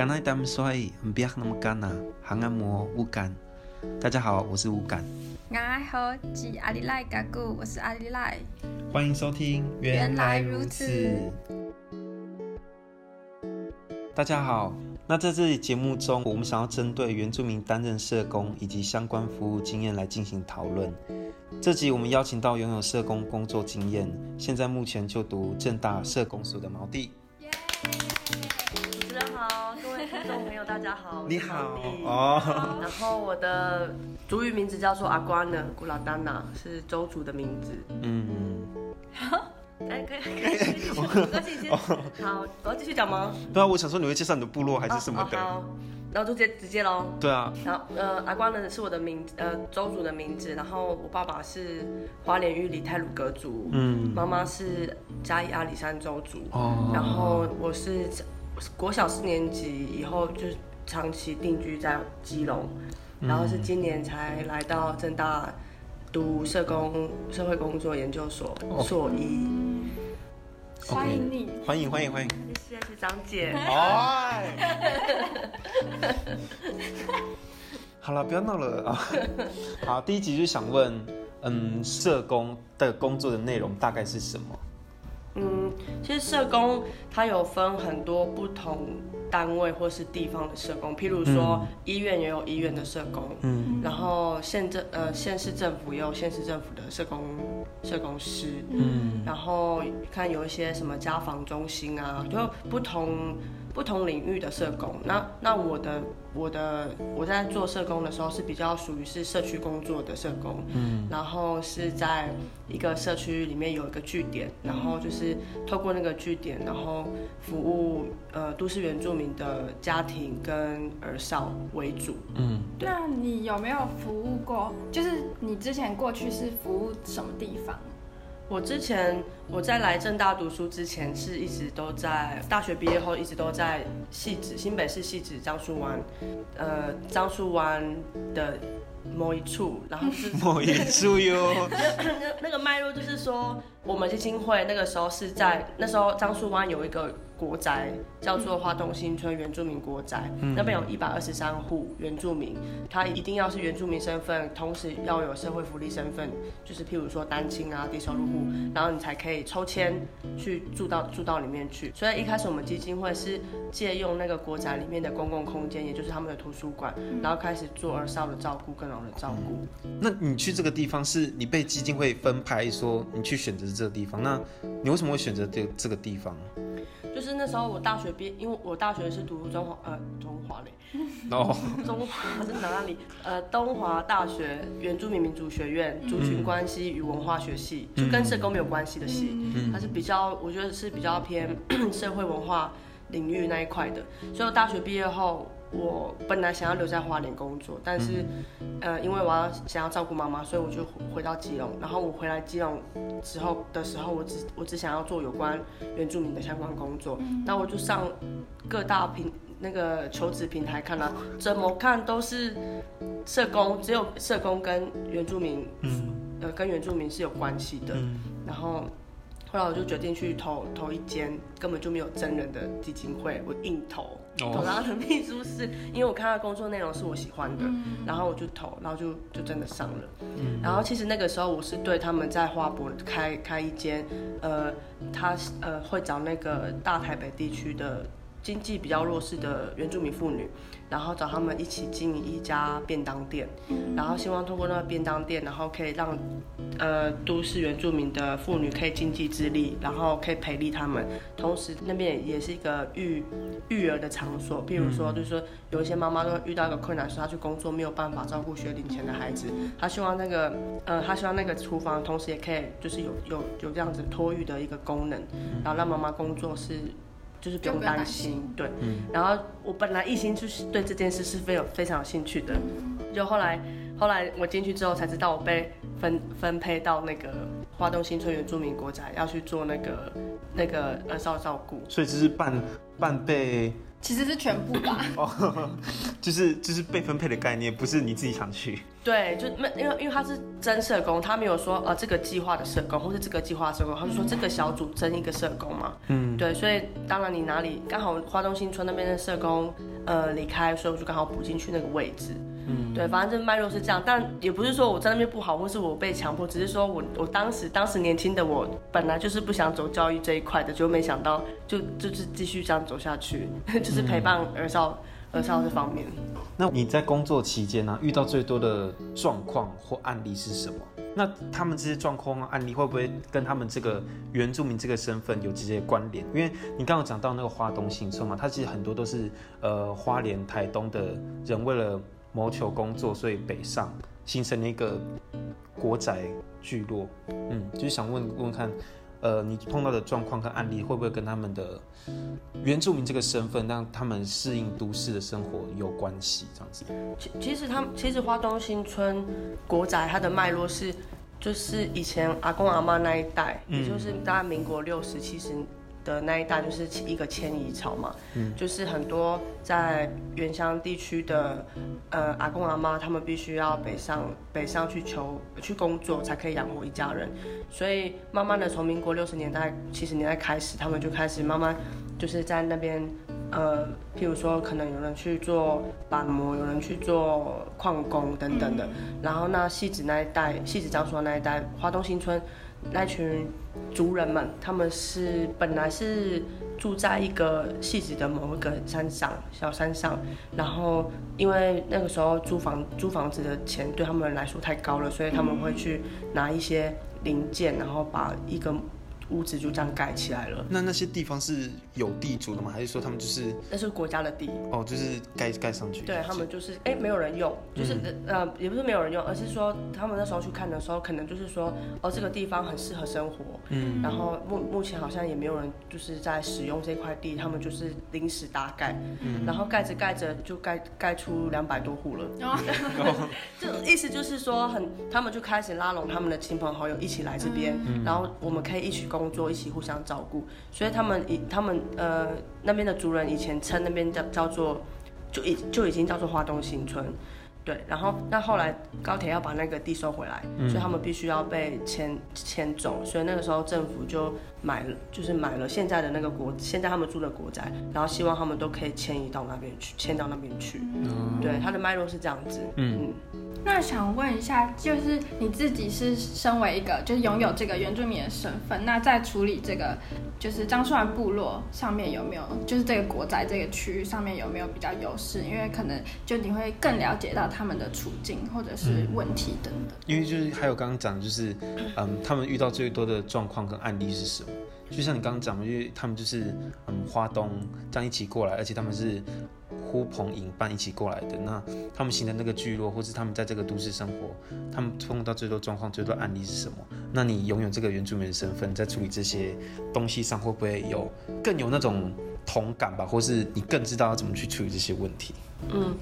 刚才他们说不要那么干呐，还按摩乌干。大家好，我是乌干。我好，是阿里赖嘎古，我是阿里赖。欢迎收听，原来如此。大家好，那在这里节目中，我们想要针对原住民担任社工以及相关服务经验来进行讨论。这集我们邀请到拥有社工工作经验，现在目前就读政大社工所的毛弟。听众朋友，大家好。你好哦。然后我的族语名字叫做阿瓜呢，古拉丹娜是周族的名字。嗯 哎，可以 可以。好，我要继续讲吗？对啊，我想说你会介绍你的部落还是什么的。好，然后就直接直接喽。对啊。然后呃，阿瓜呢是我的名呃周族的名字，然后我爸爸是花莲玉里泰鲁格族，嗯，妈妈是嘉义阿里山周族，哦，然后我是。国小四年级以后就长期定居在基隆，嗯、然后是今年才来到正大读社工社会工作研究所硕一。欢迎你，欢迎欢迎欢迎，谢谢张姐。好了，不要闹了啊！好，第一集就想问，嗯，社工的工作的内容大概是什么？嗯，其实社工它有分很多不同单位或是地方的社工，譬如说、嗯、医院也有医院的社工，嗯，然后县政呃县市政府也有县市政府的社工社工师，嗯，然后看有一些什么家访中心啊，就不同。不同领域的社工，那那我的我的我在做社工的时候是比较属于是社区工作的社工，嗯，然后是在一个社区里面有一个据点，然后就是透过那个据点，然后服务呃都市原住民的家庭跟儿少为主，嗯，对。啊你有没有服务过？就是你之前过去是服务什么地方？我之前我在来正大读书之前，是一直都在大学毕业后一直都在戏子，新北市戏子樟树湾，呃，樟树湾的某一处，然后是 某一处哟。那那个脉络就是说，我们基金会那个时候是在那时候樟树湾有一个。国宅叫做花东新村原住民国宅，嗯、那边有一百二十三户原住民，他一定要是原住民身份，同时要有社会福利身份，就是譬如说单亲啊、低收入户，嗯、然后你才可以抽签去住到住到里面去。所以一开始我们基金会是借用那个国宅里面的公共空间，也就是他们的图书馆，然后开始做儿少的照顾跟老人照顾。那你去这个地方是你被基金会分派说你去选择这个地方，那你为什么会选择这这个地方？就是那时候我大学毕业，因为我大学是读中华呃中华嘞，哦，中华是哪里？呃，东华大学原住民民族学院族群关系与文化学系，嗯、就跟社工没有关系的系，嗯、它是比较我觉得是比较偏 社会文化领域那一块的，所以我大学毕业后。我本来想要留在花莲工作，但是，呃，因为我要想要照顾妈妈，所以我就回到基隆。然后我回来基隆之后的时候，我只我只想要做有关原住民的相关工作。那我就上各大平那个求职平台看了，怎么看都是社工，只有社工跟原住民，呃，跟原住民是有关系的。然后。后来我就决定去投投一间根本就没有真人的基金会，我硬投投他的秘书室，因为我看他的工作内容是我喜欢的，然后我就投，然后就就真的上了。然后其实那个时候我是对他们在花博开开一间，呃，他呃会找那个大台北地区的。经济比较弱势的原住民妇女，然后找他们一起经营一家便当店，然后希望通过那个便当店，然后可以让，呃，都市原住民的妇女可以经济自立，然后可以培力他们，同时那边也是一个育育儿的场所，譬如说，就是说有一些妈妈都遇到一个困难，说她去工作没有办法照顾学龄前的孩子，她希望那个，呃，她希望那个厨房同时也可以就是有有有这样子托育的一个功能，然后让妈妈工作是。就是不用担心，对。嗯、然后我本来一心就是对这件事是非有非常有兴趣的，就后来后来我进去之后才知道我被分分配到那个花东新村原住民国宅要去做那个那个呃少照顾，所以这是半半被，其实是全部吧。哦 就是就是被分配的概念，不是你自己想去。对，就没因为因为他是征社工，他没有说呃这个计划的社工或是这个计划的社工，他就说这个小组征一个社工嘛。嗯，对，所以当然你哪里刚好花东新村那边的社工呃离开，所以我就刚好补进去那个位置。嗯，对，反正这脉络是这样，但也不是说我在那边不好，或是我被强迫，只是说我我当时当时年轻的我本来就是不想走教育这一块的，就没想到就就是继续这样走下去，就是陪伴儿少。儿少这方面，那你在工作期间呢、啊，遇到最多的状况或案例是什么？那他们这些状况案例会不会跟他们这个原住民这个身份有直接关联？因为你刚刚讲到那个花东新村嘛，它其实很多都是呃花莲、台东的人为了谋求工作，所以北上形成了一个国宅聚落。嗯，就是想问问看。呃，你碰到的状况跟案例会不会跟他们的原住民这个身份让他们适应都市的生活有关系？这样子。其其实他们其实花东新村国宅它的脉络是，就是以前阿公阿妈那一代，嗯、也就是大概民国六十七十。的那一代就是一个迁移潮嘛，嗯，就是很多在原乡地区的呃阿公阿妈，他们必须要北上北上去求去工作，才可以养活一家人，所以慢慢的从民国六十年代七十年代开始，他们就开始慢慢就是在那边呃，譬如说可能有人去做板模，有人去做矿工等等的，然后那戏子那一带，汐止樟树那一带，花东新村。那群族人们，他们是本来是住在一个戏子的某一个山上，小山上，然后因为那个时候租房租房子的钱对他们来说太高了，所以他们会去拿一些零件，然后把一个。屋子就这样盖起来了。那那些地方是有地主的吗？还是说他们就是？那是国家的地。哦，就是盖盖上去。对，他们就是，哎、欸，没有人用，就是、嗯、呃，也不是没有人用，而是说他们那时候去看的时候，可能就是说，哦，这个地方很适合生活。嗯。然后目目前好像也没有人就是在使用这块地，他们就是临时搭盖。嗯。然后盖着盖着就盖盖出两百多户了。哦。就意思就是说很，他们就开始拉拢他们的亲朋好友一起来这边，嗯、然后我们可以一起共。工作一起互相照顾，所以他们以他们呃那边的族人以前称那边叫叫做就已就已经叫做花东新村，对，然后那后来高铁要把那个地收回来，嗯、所以他们必须要被迁迁走，所以那个时候政府就买了就是买了现在的那个国现在他们住的国宅，然后希望他们都可以迁移到那边去，迁到那边去，嗯、对，他的脉络是这样子，嗯。嗯那想问一下，就是你自己是身为一个就是拥有这个原住民的身份，那在处理这个就是樟树湾部落上面有没有，就是这个国宅这个区域上面有没有比较优势？因为可能就你会更了解到他们的处境或者是问题等等。因为就是还有刚刚讲的就是，嗯，他们遇到最多的状况跟案例是什么？就像你刚刚讲的，因为他们就是嗯花东这样一起过来，而且他们是。呼朋引伴一起过来的，那他们形成那个聚落，或是他们在这个都市生活，他们碰到最多状况、最多案例是什么？那你拥有这个原住民的身份，在处理这些东西上，会不会有更有那种同感吧？或是你更知道要怎么去处理这些问题？嗯，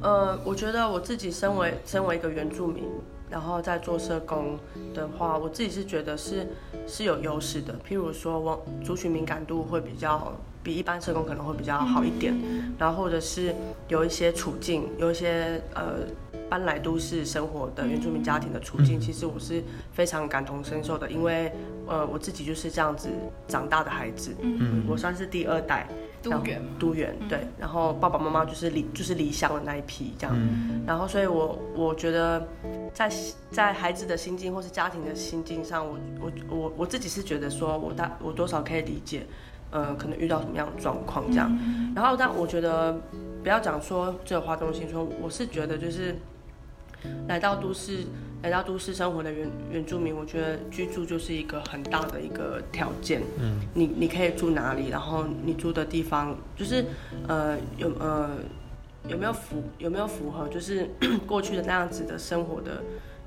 呃，我觉得我自己身为身为一个原住民，然后在做社工的话，我自己是觉得是是有优势的。譬如说，我族群敏感度会比较。比一般社工可能会比较好一点，然后或者是有一些处境，有一些呃搬来都市生活的原住民家庭的处境，其实我是非常感同身受的，因为呃我自己就是这样子长大的孩子，嗯，我算是第二代，都原都原对，然后爸爸妈妈就是离就是离乡的那一批这样，然后所以我我觉得在在孩子的心境或是家庭的心境上，我我我我自己是觉得说我大我多少可以理解。呃，可能遇到什么样的状况这样，然后但我觉得不要讲说这个花东新村，我是觉得就是来到都市，来到都市生活的原原住民，我觉得居住就是一个很大的一个条件。嗯，你你可以住哪里，然后你住的地方就是呃有呃有没有符有没有符合就是 过去的那样子的生活的。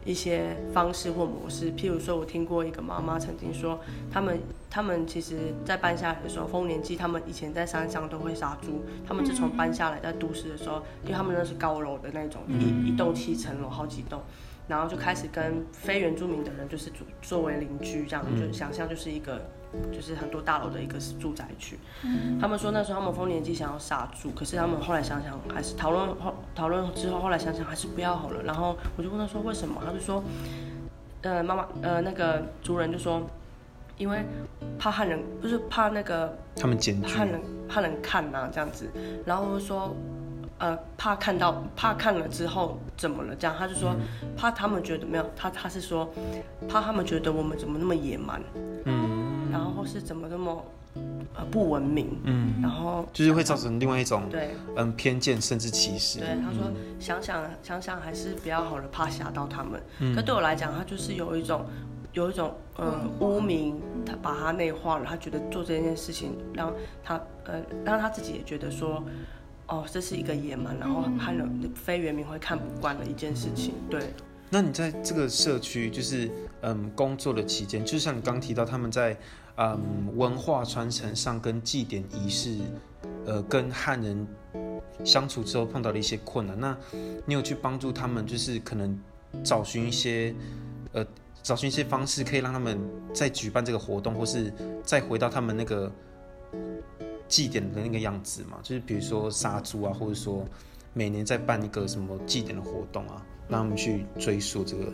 一些方式或模式，譬如说，我听过一个妈妈曾经说，他们他们其实，在搬下来的时候，丰年祭他们以前在山上都会杀猪，他们自从搬下来在都市的时候，因为他们那是高楼的那种，一一栋七层楼，好几栋，然后就开始跟非原住民的人就是作作为邻居这样，嗯、就想象就是一个就是很多大楼的一个住宅区。嗯、他们说那时候他们丰年祭想要杀猪，可是他们后来想想还是讨论后讨论之后，后来想想还是不要好了。然后我就问他说为什么，他就说，呃妈妈呃那个族人就说。因为怕汉人，不是怕那个他们检举汉人，怕人看呐、啊、这样子，然后说，呃，怕看到，怕看了之后怎么了？这样他就说，怕他们觉得没有他，他是说，怕他们觉得我们怎么那么野蛮，嗯，然后是怎么那么呃不文明，嗯，然后就是会造成另外一种对，嗯偏见甚至歧视。对，他说、嗯、想想想想还是比较好的，怕吓到他们。嗯，可对我来讲，他就是有一种。有一种呃污名，他把他内化了，他觉得做这件事情让他呃让他自己也觉得说，哦，这是一个野蛮，然后汉人非原民会看不惯的一件事情。对。那你在这个社区就是嗯工作的期间，就像你刚提到他们在嗯文化传承上跟祭典仪式，呃跟汉人相处之后碰到了一些困难，那你有去帮助他们，就是可能找寻一些呃。找寻一些方式，可以让他们再举办这个活动，或是再回到他们那个祭典的那个样子嘛？就是比如说杀猪啊，或者说每年在办一个什么祭典的活动啊，让他们去追溯这个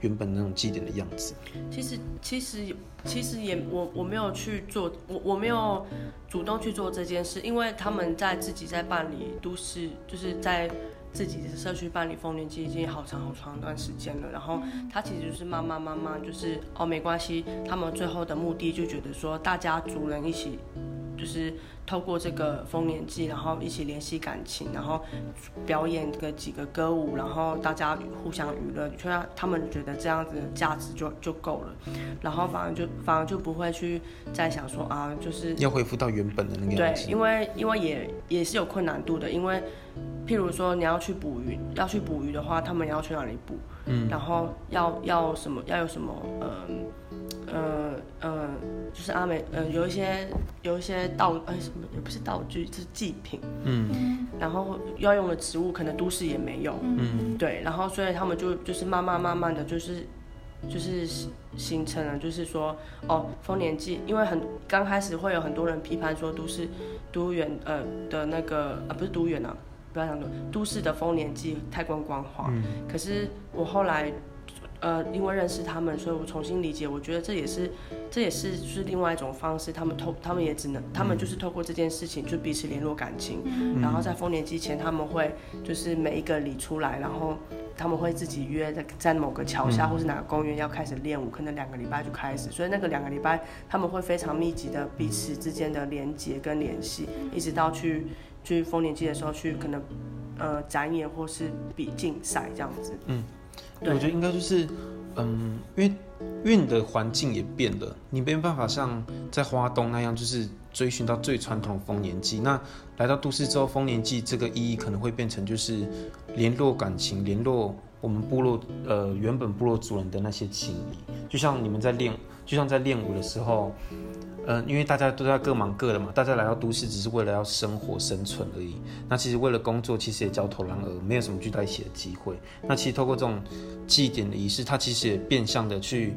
原本那种祭典的样子。其实，其实，其实也我我没有去做，我我没有主动去做这件事，因为他们在自己在办理都市，就是在。自己的社区办理丰年期已经好长好长一段时间了，然后他其实就是慢慢慢慢就是哦没关系，他们最后的目的就觉得说大家族人一起就是透过这个丰年祭，然后一起联系感情，然后表演个几个歌舞，然后大家互相娱乐，就让他们觉得这样子的价值就就够了，然后反而就反而就不会去再想说啊就是要恢复到原本的那个样子，对，因为因为也也是有困难度的，因为。譬如说你要去捕鱼，要去捕鱼的话，他们要去哪里捕？嗯，然后要要什么？要有什么？嗯、呃，呃呃，就是阿美，呃，有一些有一些道，呃，什么也不是道具，就是祭品。嗯，然后要用的植物可能都市也没有。嗯，对，然后所以他们就就是慢慢慢慢的就是就是形成了，就是说哦，丰年祭，因为很刚开始会有很多人批判说都市都园呃的那个啊、呃，不是都园啊。不要想多，都市的丰年祭太观光化。嗯、可是我后来，呃，因为认识他们，所以我重新理解，我觉得这也是，这也是是另外一种方式。他们透，他们也只能，他们就是透过这件事情，就彼此联络感情。嗯、然后在丰年祭前，他们会就是每一个礼出来，然后他们会自己约在在某个桥下或是哪个公园要开始练舞，可能两个礼拜就开始。所以那个两个礼拜，他们会非常密集的彼此之间的连接跟联系，一直到去。去丰年祭的时候去可能，呃，展演或是比竞赛这样子。嗯，我觉得应该就是，嗯，因为因为你的环境也变了，你没办法像在花东那样，就是追寻到最传统的丰年祭。那来到都市之后，丰年祭这个意义可能会变成就是联络感情，联络我们部落呃原本部落族人的那些情谊。就像你们在练，就像在练舞的时候。嗯，因为大家都在各忙各的嘛，大家来到都市只是为了要生活生存而已。那其实为了工作，其实也焦头烂额，没有什么聚在一起的机会。那其实透过这种祭典的仪式，它其实也变相的去，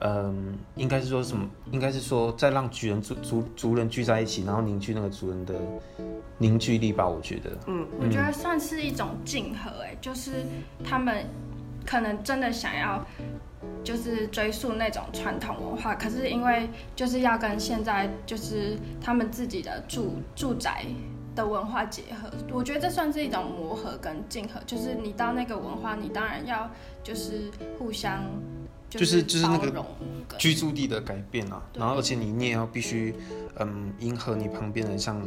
嗯，应该是说什么？应该是说再让族人族族族人聚在一起，然后凝聚那个族人的凝聚力吧。我觉得，嗯，我觉得算是一种竞合，哎，就是他们可能真的想要。就是追溯那种传统文化，可是因为就是要跟现在就是他们自己的住住宅的文化结合，我觉得这算是一种磨合跟竞合。就是你到那个文化，你当然要就是互相就是就是那个居住地的改变啊，然后而且你你也要必须嗯迎合你旁边的，像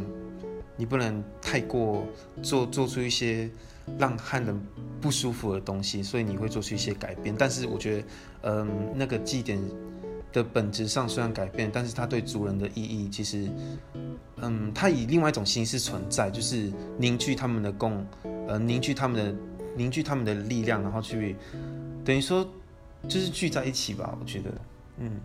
你不能太过做做出一些。让汉人不舒服的东西，所以你会做出一些改变。但是我觉得，嗯，那个祭典的本质上虽然改变，但是它对族人的意义其实，嗯，它以另外一种形式存在，就是凝聚他们的共，呃，凝聚他们的凝聚他们的力量，然后去等于说就是聚在一起吧。我觉得，嗯，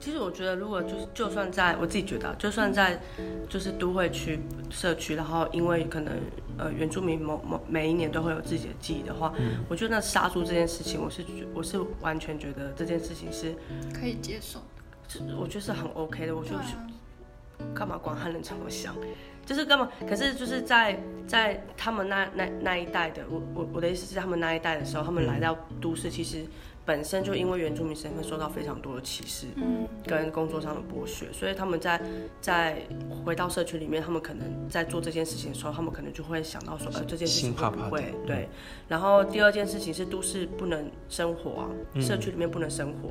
其实我觉得，如果就是就算在我自己觉得，就算在就是都会区社区，然后因为可能呃原住民某某每一年都会有自己的记忆的话，嗯、我觉得那杀猪这件事情，我是我是完全觉得这件事情是可以接受。的，我觉得是很 OK 的。我就干嘛管汉人怎么想，就是根本？可是就是在在他们那那那一代的，我我我的意思是他们那一代的时候，他们来到都市，其实。本身就因为原住民身份受到非常多的歧视，跟工作上的剥削，所以他们在在回到社区里面，他们可能在做这件事情的时候，他们可能就会想到说，呃，这件事情会不会对？然后第二件事情是都市不能生活啊，社区里面不能生活。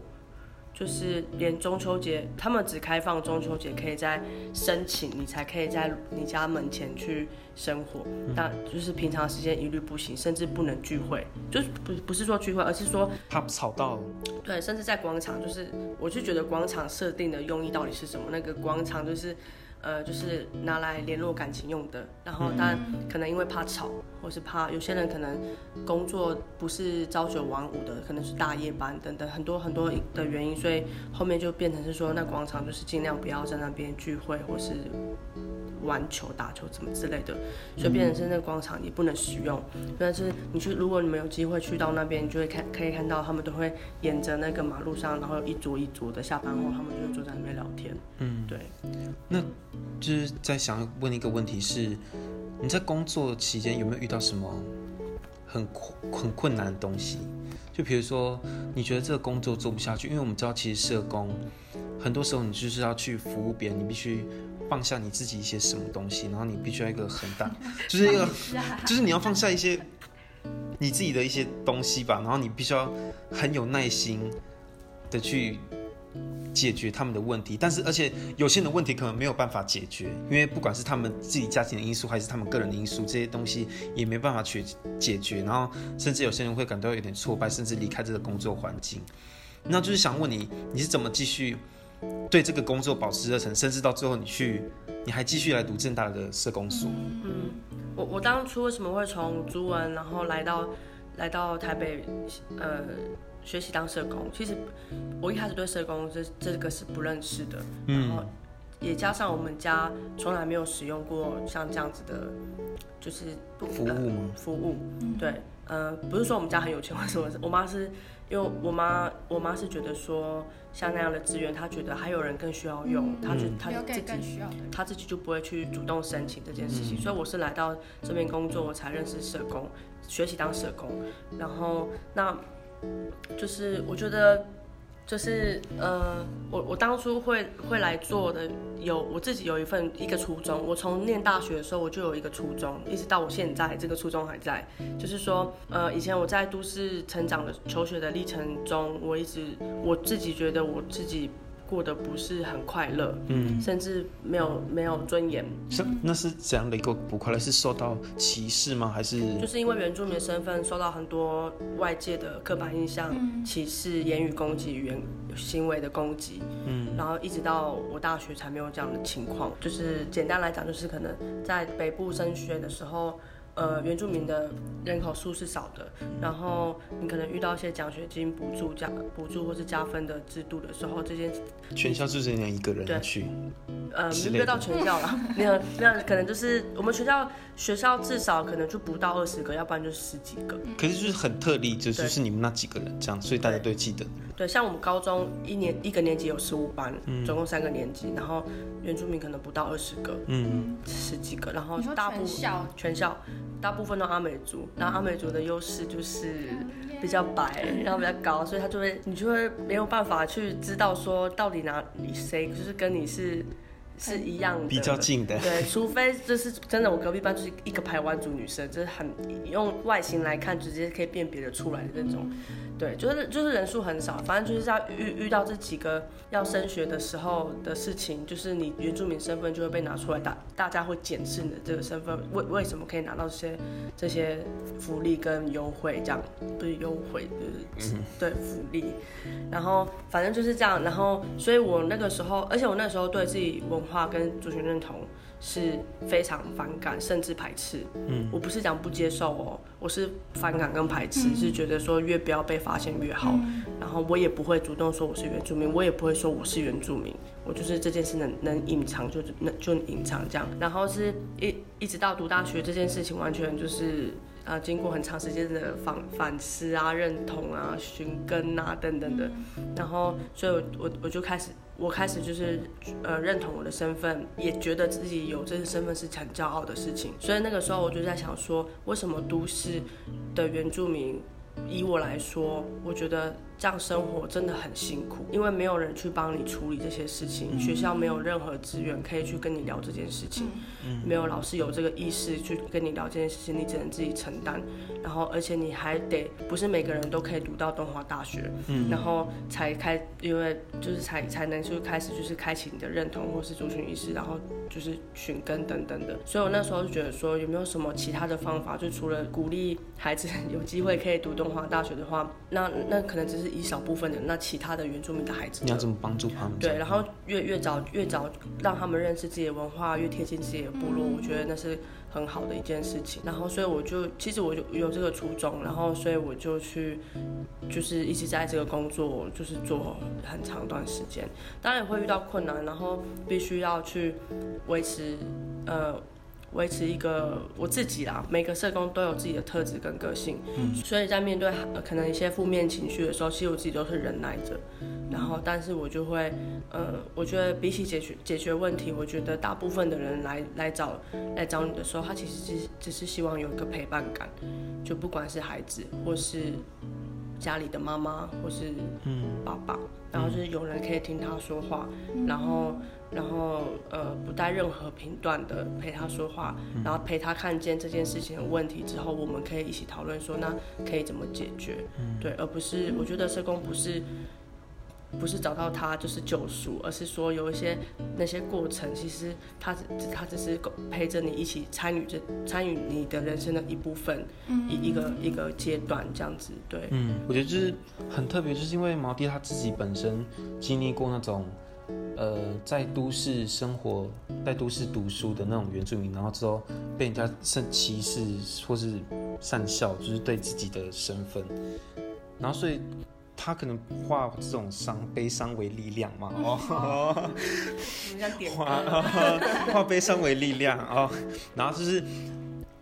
就是连中秋节，他们只开放中秋节可以在申请，你才可以在你家门前去生火，但就是平常时间一律不行，甚至不能聚会，就是不不是说聚会，而是说怕吵到。对，甚至在广场，就是我就觉得广场设定的用意到底是什么？那个广场就是。呃，就是拿来联络感情用的，然后但可能因为怕吵，或是怕有些人可能工作不是朝九晚五的，可能是大夜班等等很多很多的原因，所以后面就变成是说，那广场就是尽量不要在那边聚会或是玩球、打球什么之类的，所以变成是那个广场也不能使用。但是你去，如果你们有机会去到那边，你就会看可以看到他们都会沿着那个马路上，然后一桌一桌的下班后，他们就会坐在那边聊天。嗯，对，那。就是在想问一个问题是，你在工作期间有没有遇到什么很很困难的东西？就比如说，你觉得这个工作做不下去，因为我们知道其实社工很多时候你就是要去服务别人，你必须放下你自己一些什么东西，然后你必须要一个很大，就是一个，就是你要放下一些你自己的一些东西吧，然后你必须要很有耐心的去。解决他们的问题，但是而且有些人的问题可能没有办法解决，因为不管是他们自己家庭的因素，还是他们个人的因素，这些东西也没办法去解决。然后甚至有些人会感到有点挫败，甚至离开这个工作环境。那就是想问你，你是怎么继续对这个工作保持热忱，甚至到最后你去，你还继续来读正大的社工所？嗯，我我当初为什么会从朱文，然后来到来到台北，呃。学习当社工，其实我一开始对社工这这个是不认识的，然后也加上我们家从来没有使用过像这样子的，就是服务吗？服务，对，呃，不是说我们家很有钱，或者什么，我妈是因为我妈，我妈是觉得说像那样的资源，她觉得还有人更需要用，她就她自己她自己就不会去主动申请这件事情，所以我是来到这边工作，我才认识社工，学习当社工，然后那。就是我觉得，就是呃，我我当初会会来做的，有我自己有一份一个初衷。我从念大学的时候我就有一个初衷，一直到我现在这个初衷还在。就是说，呃，以前我在都市成长的求学的历程中，我一直我自己觉得我自己。过得不是很快乐，嗯，甚至没有没有尊严。是，那是怎样的一个不快乐？是受到歧视吗？还是就是因为原住民身份受到很多外界的刻板印象、嗯、歧视、言语攻击、语言行为的攻击，嗯，然后一直到我大学才没有这样的情况。就是简单来讲，就是可能在北部升学的时候。呃，原住民的人口数是少的，然后你可能遇到一些奖学金补助、加补助或是加分的制度的时候，这些全校就只能一个人去，呃，没有到全校了，没有，没有，可能就是我们学校学校至少可能就不到二十个，要不然就十几个。可是就是很特例，就就是你们那几个人这样，所以大家都记得。对，像我们高中一年一个年级有十五班，嗯，总共三个年级，然后原住民可能不到二十个，嗯，十几个，然后大部分全校，全校。大部分都阿美族，然后阿美族的优势就是比较白，然后比较高，所以他就会，你就会没有办法去知道说到底哪里谁就是跟你是是一样的，比较近的，对，除非就是真的，我隔壁班就是一个排湾族女生，就是很用外形来看直接可以辨别的出来的那种。对，就是就是人数很少，反正就是要遇遇到这几个要升学的时候的事情，就是你原住民身份就会被拿出来，大大家会检视你的这个身份，为为什么可以拿到这些这些福利跟优惠，这样不是优惠，就是对福利，然后反正就是这样，然后所以我那个时候，而且我那时候对自己文化跟族群认同是非常反感甚至排斥。嗯，我不是讲不接受哦，我是反感跟排斥，嗯、是觉得说越不要被发现越好。嗯、然后我也不会主动说我是原住民，我也不会说我是原住民，我就是这件事能能隐藏就能就隐藏这样。然后是一一直到读大学这件事情，完全就是。啊，经过很长时间的反反思啊、认同啊、寻根啊等等的，然后，所以我我我就开始，我开始就是呃认同我的身份，也觉得自己有这个身份是很骄傲的事情。所以那个时候我就在想说，为什么都市的原住民，以我来说，我觉得。这样生活真的很辛苦，因为没有人去帮你处理这些事情，学校没有任何资源可以去跟你聊这件事情，没有老师有这个意识去跟你聊这件事情，你只能自己承担。然后，而且你还得不是每个人都可以读到东华大学，然后才开，因为就是才才能就开始就是开启你的认同或是族群意识，然后就是寻根等等的。所以我那时候就觉得说，有没有什么其他的方法，就除了鼓励孩子 有机会可以读东华大学的话，那那可能只是。一小部分的，那其他的原住民的孩子，你要怎么帮助他们？对，然后越越早越早让他们认识自己的文化，越贴近自己的部落，嗯、我觉得那是很好的一件事情。然后，所以我就其实我就有这个初衷，然后所以我就去就是一直在这个工作，就是做很长一段时间。当然也会遇到困难，然后必须要去维持呃。维持一个我自己啦，每个社工都有自己的特质跟个性，嗯，所以在面对可能一些负面情绪的时候，其实我自己都是忍耐着，然后但是我就会，呃，我觉得比起解决解决问题，我觉得大部分的人来来找来找你的时候，他其实只只是希望有一个陪伴感，就不管是孩子或是家里的妈妈或是嗯。爸爸，然后就是有人可以听他说话，然后。然后，呃，不带任何评断的陪他说话，然后陪他看见这件事情的问题之后，我们可以一起讨论说，那可以怎么解决？对，而不是我觉得社工不是不是找到他就是救赎，而是说有一些那些过程，其实他只他只是陪着你一起参与这参与你的人生的一部分，一一个一个阶段这样子。对，嗯，我觉得就是很特别，就是因为毛弟他自己本身经历过那种。呃，在都市生活，在都市读书的那种原住民，然后之后被人家甚歧视或是善笑，就是对自己的身份，然后所以他可能化这种伤悲伤为力量嘛，哦，化 化悲伤为力量哦，然后就是。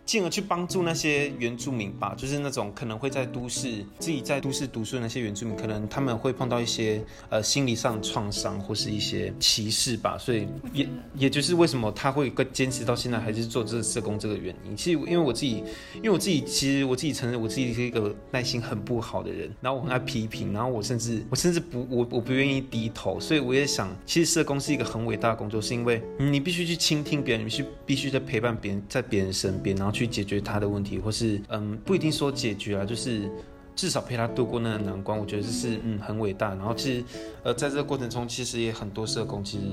进而去帮助那些原住民吧，就是那种可能会在都市自己在都市读书的那些原住民，可能他们会碰到一些呃心理上创伤或是一些歧视吧，所以也也就是为什么他会更坚持到现在还是做这个社工这个原因。其实因为我自己，因为我自己其实我自己承认我自己是一个耐心很不好的人，然后我很爱批评，然后我甚至我甚至不我我不愿意低头，所以我也想，其实社工是一个很伟大的工作，是因为你必须去倾听别人，你必须必须在陪伴别人，在别人身边，然后。去解决他的问题，或是嗯，不一定说解决啊，就是至少陪他度过那个难关。我觉得这是嗯很伟大。然后其实呃，在这个过程中，其实也很多社工其实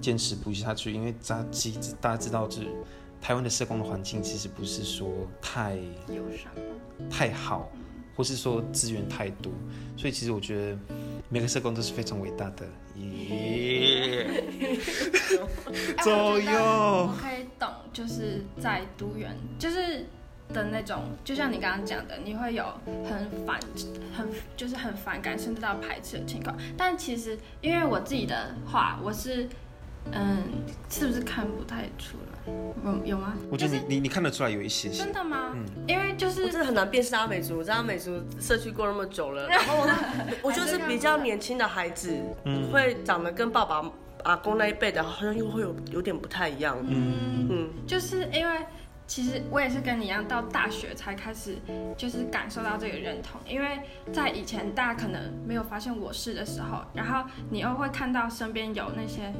坚持不下去，因为大其实大家知道，就是台湾的社工的环境其实不是说太友善、太好，或是说资源太多。所以其实我觉得每个社工都是非常伟大的。耶，左右我可以懂，就是在读原，就是的那种，就像你刚刚讲的，你会有很反、很就是很反感，甚至到排斥的情况。但其实，因为我自己的话，我是。嗯，是不是看不太出来？有有吗？我觉得你你你看得出来有一些。真的吗？嗯，因为就是我真的很难辨识阿美族，我在阿美族社区过那么久了，然后我就是比较年轻的孩子，会长得跟爸爸阿公那一辈的，好像又会有有点不太一样。嗯嗯，就是因为。其实我也是跟你一样，到大学才开始就是感受到这个认同，因为在以前大家可能没有发现我是的时候，然后你又会看到身边有那些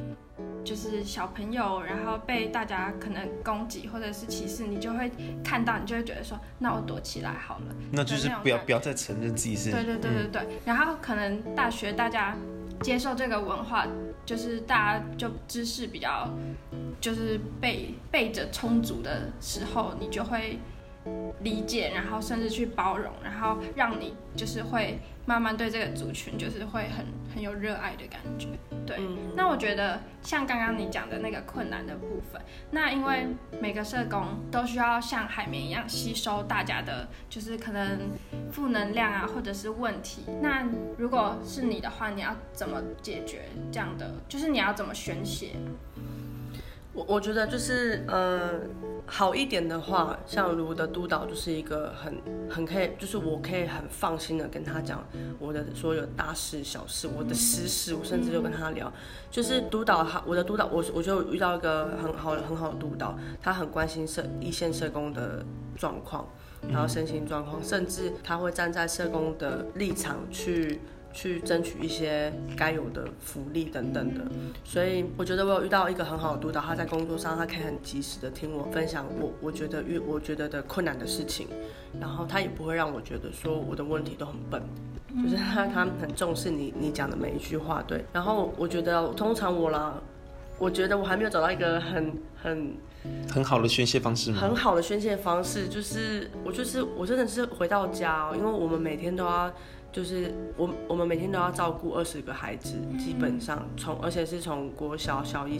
就是小朋友，然后被大家可能攻击或者是歧视，你就会看到，你就会觉得说，那我躲起来好了。那就是不要不要再承认自己是。对对对对对，嗯、然后可能大学大家接受这个文化，就是大家就知识比较。就是背背着充足的时候，你就会理解，然后甚至去包容，然后让你就是会慢慢对这个族群就是会很很有热爱的感觉。对，嗯、那我觉得像刚刚你讲的那个困难的部分，那因为每个社工都需要像海绵一样吸收大家的，就是可能负能量啊，或者是问题。那如果是你的话，你要怎么解决这样的？就是你要怎么宣泄？我我觉得就是呃，好一点的话，像如的督导就是一个很很可以，就是我可以很放心的跟他讲我的所有大事小事，我的私事，我甚至就跟他聊，就是督导他，我的督导，我我就遇到一个很好很好的督导，他很关心社一线社工的状况，然后身心状况，甚至他会站在社工的立场去。去争取一些该有的福利等等的，所以我觉得我有遇到一个很好的督导，他在工作上他可以很及时的听我分享我我觉得遇我觉得的困难的事情，然后他也不会让我觉得说我的问题都很笨，就是他他很重视你你讲的每一句话，对，然后我觉得通常我啦，我觉得我还没有找到一个很很很好的宣泄方式吗？很好的宣泄方式就是我就是我真的是回到家哦，因为我们每天都要。就是我，我们每天都要照顾二十个孩子，基本上从，而且是从国小小一，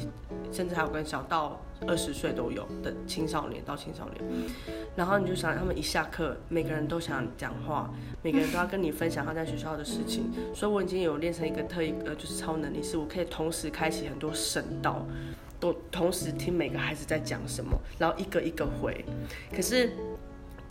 甚至还有跟小到二十岁都有的青少年到青少年。然后你就想，他们一下课，每个人都想讲话，每个人都要跟你分享他在学校的事情。所以我已经有练成一个特异，呃，就是超能力，是我可以同时开启很多声道，都同时听每个孩子在讲什么，然后一个一个回。可是。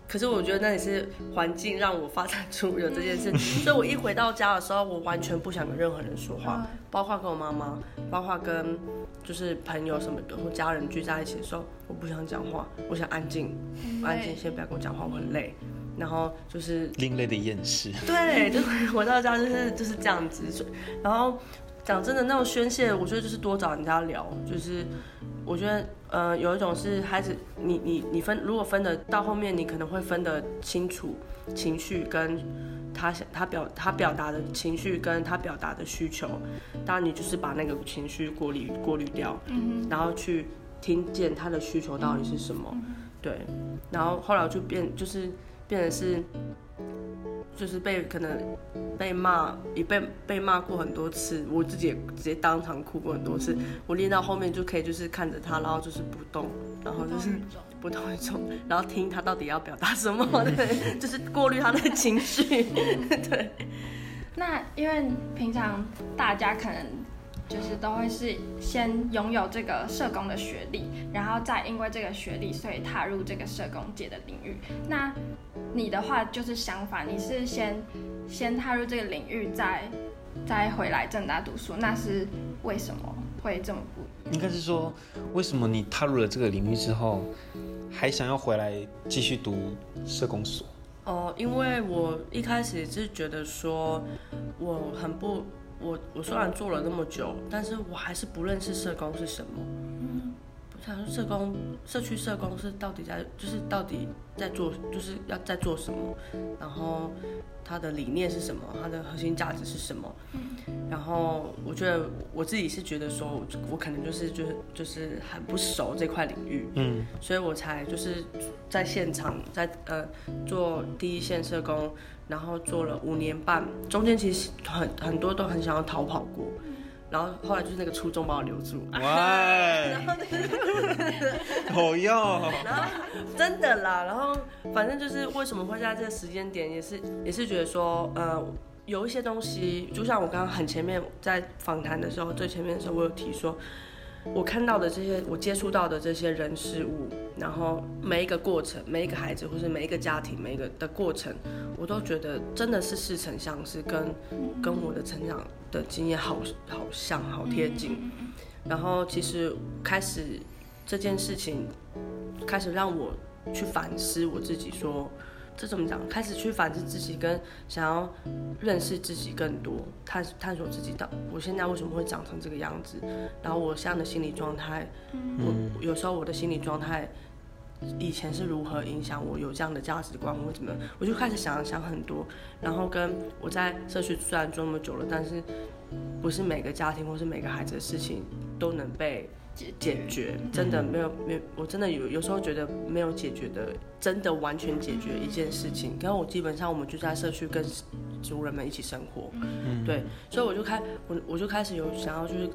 可是我觉得那也是环境让我发展出有这件事，所以我一回到家的时候，我完全不想跟任何人说话，包括跟我妈妈，包括跟就是朋友什么的或家人聚在一起的时候，我不想讲话，我想安静，安静，先不要跟我讲话，我很累。然后就是另类的厌世，对，就回到家就是就是这样子。然后讲真的，那种宣泄，我觉得就是多找人家聊，就是。我觉得，呃，有一种是孩子，你你你分，如果分的到后面，你可能会分得清楚情绪跟他想他表他表达的情绪跟他表达的需求，当然你就是把那个情绪过滤过滤掉，嗯，然后去听见他的需求到底是什么，对，然后后来就变就是变成是。就是被可能被骂，也被被骂过很多次，我自己也直接当场哭过很多次。我练到后面就可以就是看着他，然后就是不动，然后就是不动一种，然后听他到底要表达什么，对，就是过滤他的情绪，对。那因为平常大家可能就是都会是先拥有这个社工的学历，然后再因为这个学历，所以踏入这个社工界的领域。那你的话就是相反，你是先先踏入这个领域，再再回来正大读书，那是为什么会这么不？应该是说，为什么你踏入了这个领域之后，还想要回来继续读社工所？哦、呃，因为我一开始是觉得说，我很不，我我虽然做了那么久，但是我还是不认识社工是什么。想说社工，社区社工是到底在，就是到底在做，就是要在做什么，然后他的理念是什么，他的核心价值是什么？然后我觉得我自己是觉得说，我可能就是就是就是很不熟这块领域，嗯，所以我才就是在现场在呃做第一线社工，然后做了五年半，中间其实很很多都很想要逃跑过。然后后来就是那个初中把我留住，哇，然后 好用，然后真的啦，然后反正就是为什么会在这个时间点，也是也是觉得说，呃，有一些东西，就像我刚刚很前面在访谈的时候，最前面的时候，我有提说。我看到的这些，我接触到的这些人事物，然后每一个过程，每一个孩子，或是每一个家庭，每一个的过程，我都觉得真的是似曾相识，跟跟我的成长的经验好好像，好贴近。然后其实开始这件事情，开始让我去反思我自己说，说。这怎么讲？开始去反思自己，跟想要认识自己更多，探探索自己到我现在为什么会长成这个样子，然后我现在的心理状态，我有时候我的心理状态以前是如何影响我有这样的价值观，或怎么，我就开始想想很多，然后跟我在社区虽然做那么久了，但是不是每个家庭或是每个孩子的事情都能被解解决，真的没有没有，我真的有有时候觉得没有解决的，真的完全解决一件事情。然后我基本上我们就在社区跟族人们一起生活，嗯，对，所以我就开我我就开始有想要就是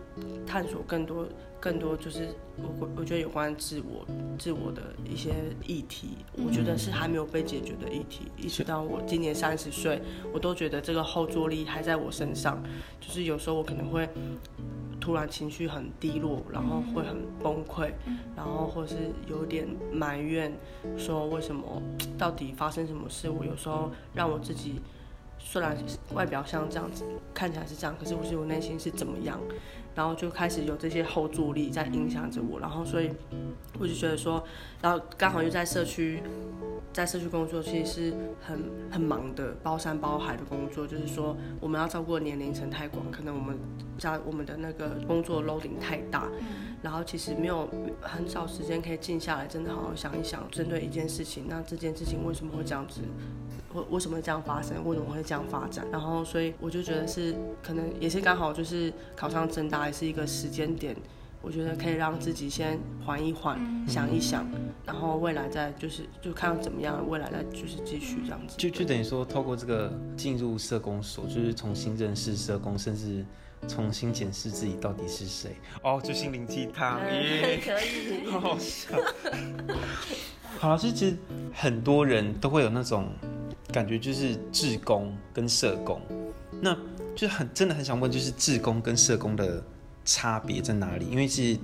探索更多更多就是我我觉得有关自我自我的一些议题，我觉得是还没有被解决的议题。一直到我今年三十岁，我都觉得这个后坐力还在我身上，就是有时候我可能会。突然情绪很低落，然后会很崩溃，然后或是有点埋怨，说为什么到底发生什么事？我有时候让我自己，虽然外表像这样子，看起来是这样，可是我是我内心是怎么样？然后就开始有这些后助力在影响着我，然后所以我就觉得说，然后刚好又在社区。在社区工作其实是很很忙的，包山包海的工作，就是说我们要照顾的年龄层太广，可能我们家我们的那个工作 loading 太大，然后其实没有很少时间可以静下来，真的好好想一想，针对一件事情，那这件事情为什么会这样子，为为什么会这样发生，为什么会这样发展，然后所以我就觉得是可能也是刚好就是考上正大也是一个时间点。我觉得可以让自己先缓一缓，想一想，然后未来再就是就看怎么样，未来再就是继续这样子。就就等于说，透过这个进入社工所，就是重新认识社工，甚至重新检视自己到底是谁。哦，就心灵鸡汤耶，可以，好 好笑。好了，其实很多人都会有那种感觉，就是志工跟社工，那就很真的很想问，就是志工跟社工的。差别在哪里？因为是。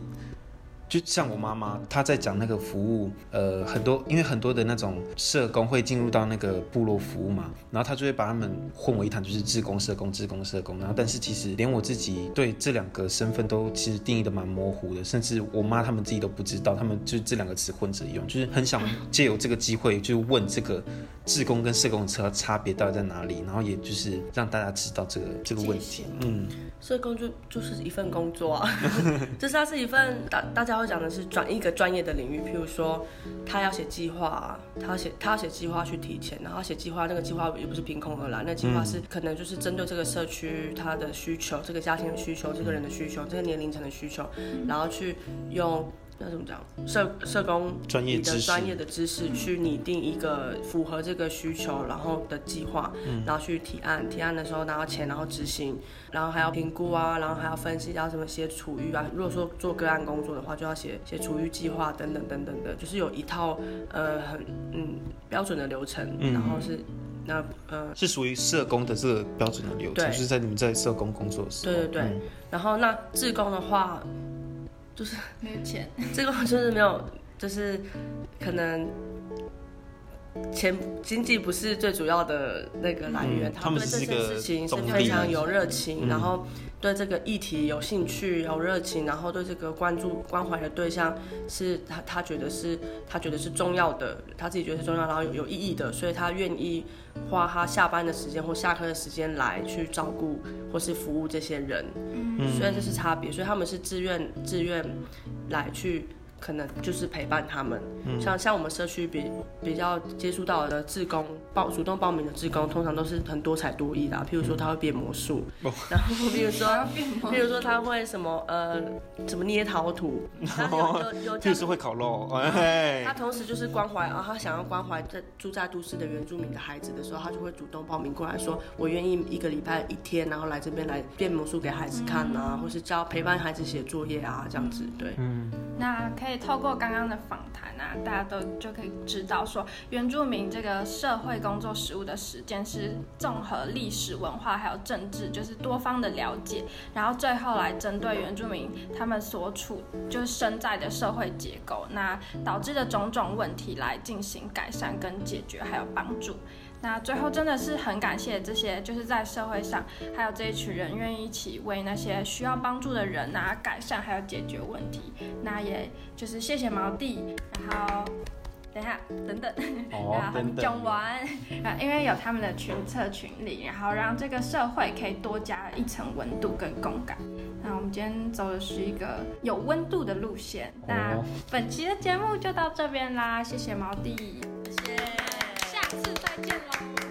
就像我妈妈，她在讲那个服务，呃，很多因为很多的那种社工会进入到那个部落服务嘛，然后她就会把他们混为一谈，就是志工社工、志工社工。然后，但是其实连我自己对这两个身份都其实定义的蛮模糊的，甚至我妈他们自己都不知道，他们就这两个词混着用，就是很想借由这个机会就问这个志工跟社工的差差别到底在哪里，然后也就是让大家知道这个这个问题。嗯，社工就就是一份工作啊，就是它是一份大大家。讲的是转一个专业的领域，譬如说他要写计划，他要写他要写计划去提前，然后写计划，那个计划也不是凭空而来，那计划是可能就是针对这个社区他的需求，这个家庭的需求，这个人的需求，这个年龄层的需求，然后去用。那怎么讲？社社工专业的专业的知识去拟定一个符合这个需求然后的计划，然后去提案，提案的时候拿到钱，然后执行，然后还要评估啊，然后还要分析要什么写处遇啊。如果说做个案工作的话，就要写写处遇计划等等等等的，就是有一套呃很嗯标准的流程，然后是那呃是属于社工的这个标准的流程，就是在你们在社工工作的时候。对对对，然后那志工的话。就是 没有钱，这个就是没有，就是可能钱经济不是最主要的那个来源。他们对这件事情是非常有热情，然后对这个议题有兴趣、有热情，然后对这个关注关怀的对象是他他觉得是他觉得是重要的，他自己觉得是重要，然后有有意义的，所以他愿意花他下班的时间或下课的时间来去照顾或是服务这些人。嗯所以这是差别，所以他们是自愿自愿来去。可能就是陪伴他们，嗯、像像我们社区比比较接触到的志工报主动报名的志工，通常都是很多才多艺的，譬如说他会变魔术，嗯、然后比如说比如说他会什么呃怎么捏陶土，然后有有就是 会烤肉，他同时就是关怀啊，他想要关怀在住在都市的原住民的孩子的时候，他就会主动报名过来说，我愿意一个礼拜一天，然后来这边来变魔术给孩子看啊，嗯、或是教陪伴孩子写作业啊这样子，对，嗯，那可以。透过刚刚的访谈啊，大家都就可以知道说，原住民这个社会工作实务的实践是综合历史文化还有政治，就是多方的了解，然后最后来针对原住民他们所处就是身在的社会结构，那导致的种种问题来进行改善跟解决，还有帮助。那最后真的是很感谢这些，就是在社会上还有这一群人愿意一起为那些需要帮助的人啊改善还有解决问题。那也就是谢谢毛弟，然后等一下等等，然后讲完啊，因为有他们的群策群力，然后让这个社会可以多加一层温度跟共感。那我们今天走的是一个有温度的路线。那本期的节目就到这边啦，谢谢毛弟。谢谢，下次再见喽。